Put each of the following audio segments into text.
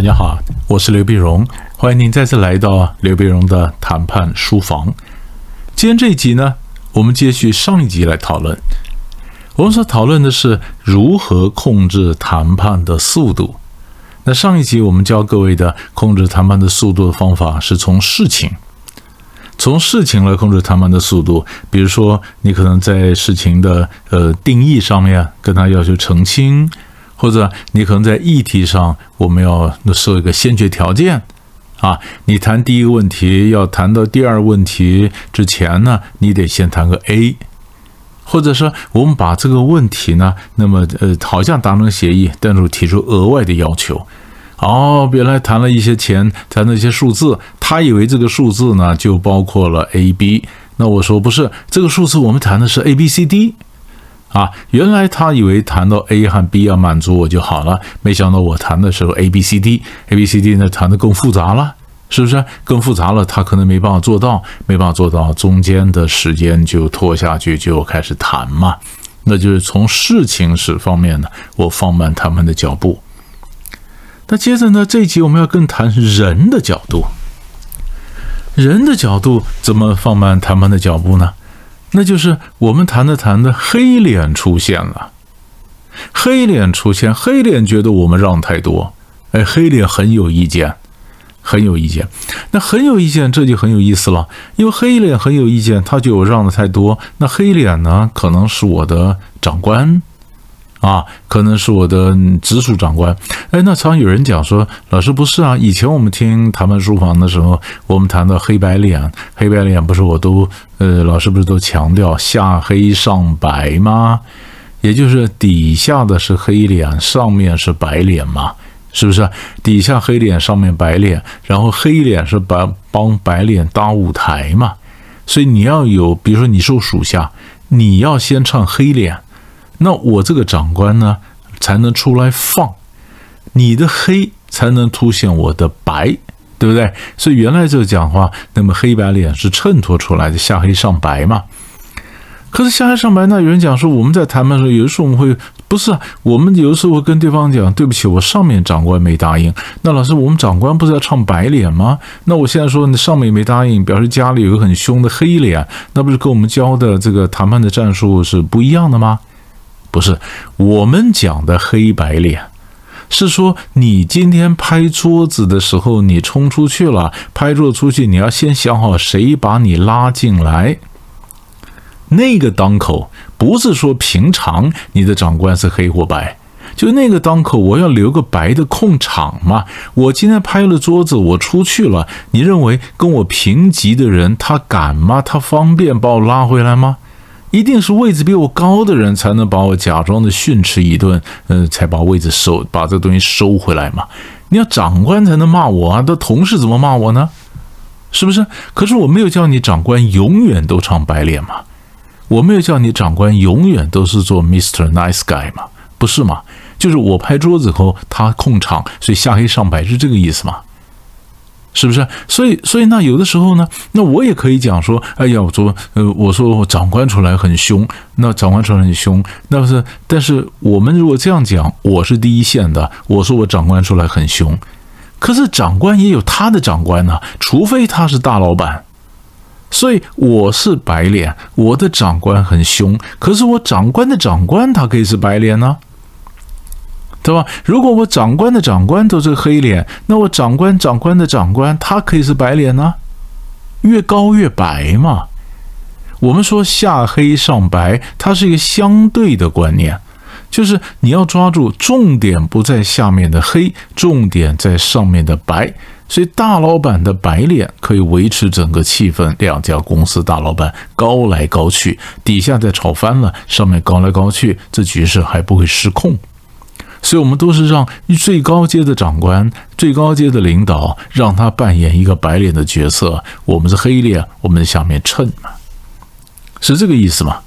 大家好，我是刘碧荣，欢迎您再次来到刘碧荣的谈判书房。今天这一集呢，我们接续上一集来讨论。我们所讨论的是如何控制谈判的速度。那上一集我们教各位的控制谈判的速度的方法，是从事情，从事情来控制谈判的速度。比如说，你可能在事情的呃定义上面跟他要求澄清。或者你可能在议题上，我们要设一个先决条件，啊，你谈第一个问题要谈到第二问题之前呢，你得先谈个 A，或者说我们把这个问题呢，那么呃好像达成协议，但是提出额外的要求，哦，原来谈了一些钱，谈了一些数字，他以为这个数字呢就包括了 A、B，那我说不是，这个数字我们谈的是 A、B、C、D。啊，原来他以为谈到 A 和 B 要满足我就好了，没想到我谈的时候 A、B、C、D，A、B、C、D 呢谈的更复杂了，是不是？更复杂了，他可能没办法做到，没办法做到，中间的时间就拖下去，就开始谈嘛。那就是从事情史方面呢，我放慢他们的脚步。那接着呢，这一集我们要更谈人的角度，人的角度怎么放慢谈判的脚步呢？那就是我们谈着谈着，黑脸出现了。黑脸出现，黑脸觉得我们让太多，哎，黑脸很有意见，很有意见。那很有意见，这就很有意思了，因为黑脸很有意见，他就有让的太多。那黑脸呢，可能是我的长官。啊，可能是我的直属长官。哎，那常有人讲说，老师不是啊。以前我们听谈判书房的时候，我们谈到黑白脸，黑白脸不是我都呃，老师不是都强调下黑上白吗？也就是底下的是黑脸，上面是白脸嘛？是不是？底下黑脸，上面白脸，然后黑脸是白帮白脸搭舞台嘛？所以你要有，比如说你受属下，你要先唱黑脸。那我这个长官呢，才能出来放，你的黑才能凸显我的白，对不对？所以原来这个讲话，那么黑白脸是衬托出来的，下黑上白嘛。可是下黑上白，那有人讲说，我们在谈判的时候，有的时候我们会不是，我们有的时候会跟对方讲，对不起，我上面长官没答应。那老师，我们长官不是要唱白脸吗？那我现在说你上面没答应，表示家里有个很凶的黑脸，那不是跟我们教的这个谈判的战术是不一样的吗？不是我们讲的黑白脸，是说你今天拍桌子的时候，你冲出去了，拍桌子出去，你要先想好谁把你拉进来。那个当口不是说平常你的长官是黑或白，就那个当口我要留个白的空场嘛。我今天拍了桌子，我出去了，你认为跟我平级的人他敢吗？他方便把我拉回来吗？一定是位置比我高的人才能把我假装的训斥一顿，嗯，才把位置收，把这东西收回来嘛。你要长官才能骂我啊，那同事怎么骂我呢？是不是？可是我没有叫你长官永远都唱白脸嘛，我没有叫你长官永远都是做 Mister Nice Guy 嘛，不是嘛？就是我拍桌子后他控场，所以下黑上白是这个意思嘛。是不是？所以，所以那有的时候呢，那我也可以讲说，哎呀，我说，呃，我说我长官出来很凶，那长官出来很凶，那不是？但是我们如果这样讲，我是第一线的，我说我长官出来很凶，可是长官也有他的长官呢，除非他是大老板，所以我是白脸，我的长官很凶，可是我长官的长官他可以是白脸呢。对吧？如果我长官的长官都是黑脸，那我长官长官的长官他可以是白脸呢？越高越白嘛。我们说下黑上白，它是一个相对的观念，就是你要抓住重点不在下面的黑，重点在上面的白。所以大老板的白脸可以维持整个气氛，两家公司大老板高来高去，底下再吵翻了，上面高来高去，这局势还不会失控。所以，我们都是让最高阶的长官、最高阶的领导，让他扮演一个白脸的角色。我们是黑脸，我们下面衬嘛，是这个意思吗？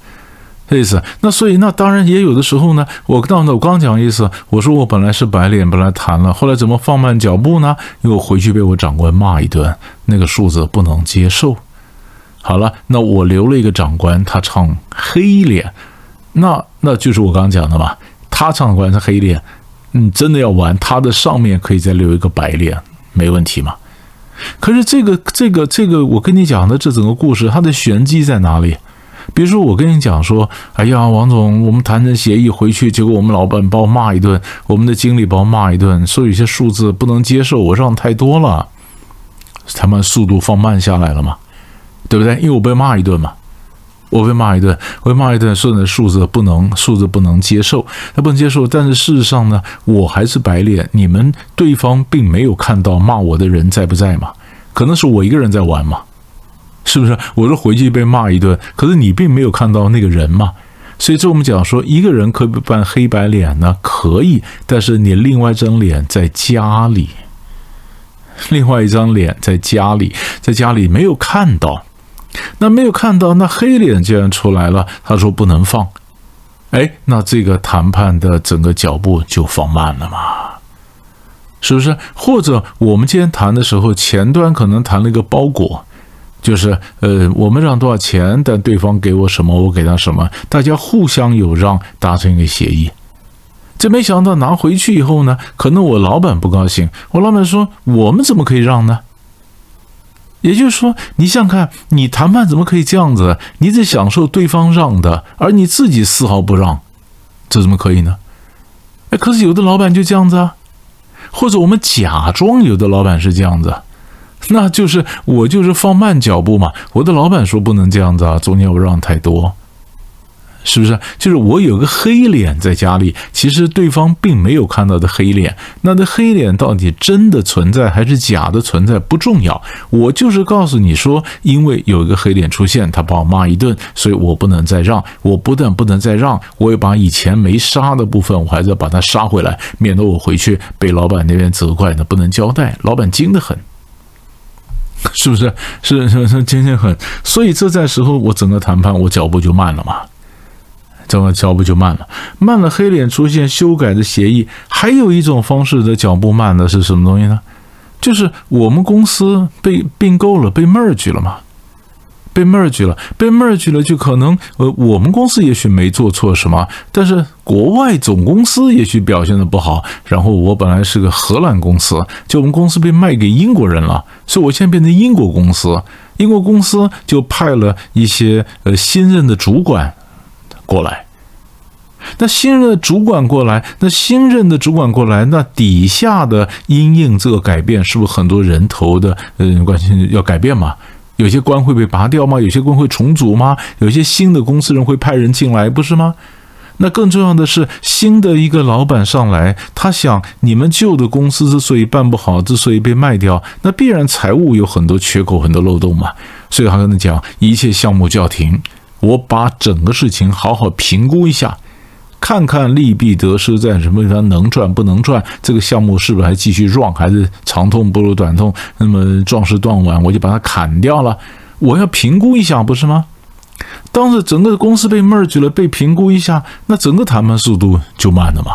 这意思。那所以，那当然也有的时候呢，我刚我刚讲意思，我说我本来是白脸，本来谈了，后来怎么放慢脚步呢？因为我回去被我长官骂一顿，那个数字不能接受。好了，那我留了一个长官，他唱黑脸，那那就是我刚刚讲的嘛。他唱官是黑脸，你真的要玩，他的上面可以再留一个白脸，没问题嘛？可是这个这个这个，我跟你讲的这整个故事，它的玄机在哪里？比如说，我跟你讲说，哎呀，王总，我们谈成协议回去，结果我们老板把我骂一顿，我们的经理把我骂一顿，说有些数字不能接受，我让太多了，他们速度放慢下来了嘛，对不对？因为我被骂一顿嘛，我被骂一顿，我被骂一顿，说你的数字不能，数字不能接受，他不能接受。但是事实上呢，我还是白脸，你们对方并没有看到骂我的人在不在嘛？可能是我一个人在玩嘛。是不是？我说回去被骂一顿，可是你并没有看到那个人嘛？所以这我们讲说，一个人可以扮黑白脸呢，可以，但是你另外一张脸在家里，另外一张脸在家里，在家里没有看到，那没有看到，那黑脸既然出来了，他说不能放，哎，那这个谈判的整个脚步就放慢了嘛？是不是？或者我们今天谈的时候，前端可能谈了一个包裹。就是呃，我们让多少钱，但对方给我什么，我给他什么，大家互相有让，达成一个协议。这没想到拿回去以后呢，可能我老板不高兴。我老板说：“我们怎么可以让呢？”也就是说，你想看，你谈判怎么可以这样子？你在享受对方让的，而你自己丝毫不让，这怎么可以呢？哎，可是有的老板就这样子啊，或者我们假装有的老板是这样子。那就是我就是放慢脚步嘛。我的老板说不能这样子啊，中间不让太多，是不是？就是我有个黑脸在家里，其实对方并没有看到的黑脸。那这黑脸到底真的存在还是假的存在不重要，我就是告诉你说，因为有一个黑脸出现，他把我骂一顿，所以我不能再让。我不但不能再让，我也把以前没杀的部分，我还是要把它杀回来，免得我回去被老板那边责怪，那不能交代。老板精得很。是不是是是是坚决很，所以这在时候我整个谈判我脚步就慢了嘛，整个脚步就慢了，慢了黑脸出现修改的协议，还有一种方式的脚步慢的是什么东西呢？就是我们公司被并购了，被 merge 了嘛。被 merge 了，被 merge 了，就可能呃，我们公司也许没做错什么，但是国外总公司也许表现的不好。然后我本来是个荷兰公司，就我们公司被卖给英国人了，所以我现在变成英国公司。英国公司就派了一些呃新任的主管过来。那新任的主管过来，那新任的主管过来，那底下的因应这个改变，是不是很多人头的嗯关系要改变嘛？有些官会被拔掉吗？有些官会重组吗？有些新的公司人会派人进来，不是吗？那更重要的是，新的一个老板上来，他想你们旧的公司之所以办不好，之所以被卖掉，那必然财务有很多缺口、很多漏洞嘛。所以他跟他讲，一切项目叫停，我把整个事情好好评估一下。看看利弊得失在什么地方，能赚不能赚？这个项目是不是还继续 run，还是长痛不如短痛？那么壮士断腕，我就把它砍掉了。我要评估一下，不是吗？当时整个公司被 merge 了，被评估一下，那整个谈判速度就慢了嘛，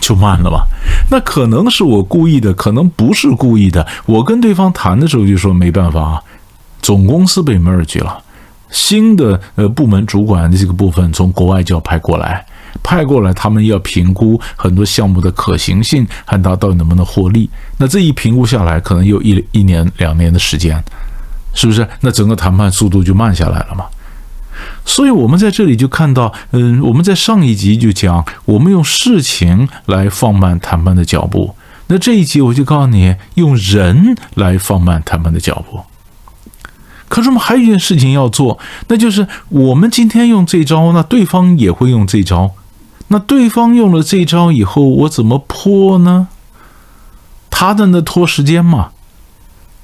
就慢了嘛。那可能是我故意的，可能不是故意的。我跟对方谈的时候就说没办法啊，总公司被 merge 了，新的呃部门主管的这个部分从国外就要派过来。派过来，他们要评估很多项目的可行性和它到底能不能获利。那这一评估下来，可能有一一年两年的时间，是不是？那整个谈判速度就慢下来了嘛？所以，我们在这里就看到，嗯，我们在上一集就讲，我们用事情来放慢谈判的脚步。那这一集我就告诉你，用人来放慢谈判的脚步。可是我们还有一件事情要做，那就是我们今天用这招，那对方也会用这招。那对方用了这招以后，我怎么破呢？他在那拖时间嘛。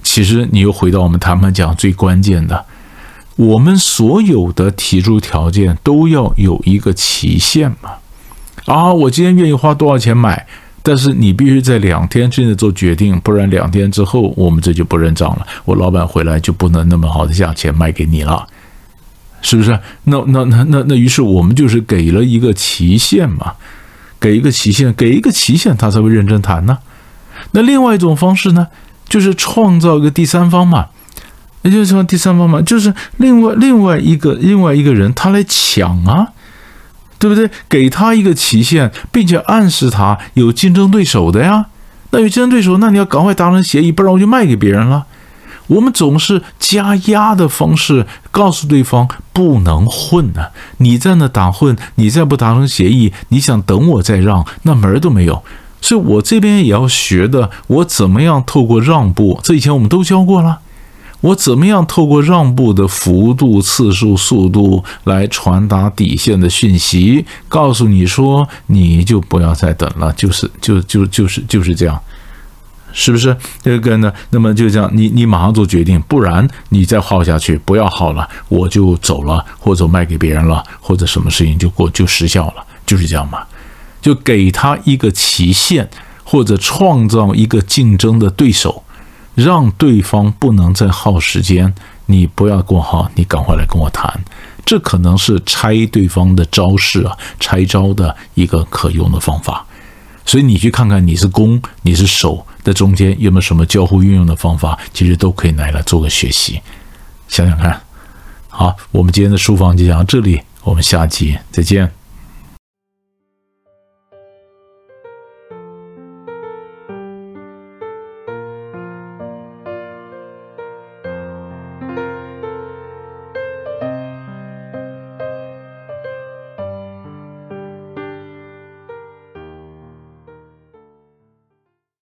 其实你又回到我们谈判讲最关键的，我们所有的提出条件都要有一个期限嘛。啊，我今天愿意花多少钱买，但是你必须在两天之内做决定，不然两天之后我们这就不认账了。我老板回来就不能那么好的价钱卖给你了。是不是？那那那那那，于是我们就是给了一个期限嘛，给一个期限，给一个期限，他才会认真谈呢。那另外一种方式呢，就是创造一个第三方嘛，也就是说第三方嘛，就是另外另外一个另外一个人他来抢啊，对不对？给他一个期限，并且暗示他有竞争对手的呀。那有竞争对手，那你要赶快达成协议，不然我就卖给别人了。我们总是加压的方式告诉对方不能混呢。你在那打混，你再不达成协议，你想等我再让，那门儿都没有。所以我这边也要学的，我怎么样透过让步？这以前我们都教过了。我怎么样透过让步的幅度、次数、速度来传达底线的讯息？告诉你说，你就不要再等了，就是就就就是就是这样，是不是？这个呢？那么就这样，你你马上做决定，不然你再耗下去，不要耗了，我就走了，或者卖给别人了，或者什么事情就过就失效了，就是这样嘛。就给他一个期限，或者创造一个竞争的对手。让对方不能再耗时间，你不要跟我耗，你赶快来跟我谈，这可能是拆对方的招式啊，拆招的一个可用的方法。所以你去看看你是弓你是手的中间有没有什么交互运用的方法，其实都可以拿来做个学习，想想看。好，我们今天的书房就讲到这里，我们下集再见。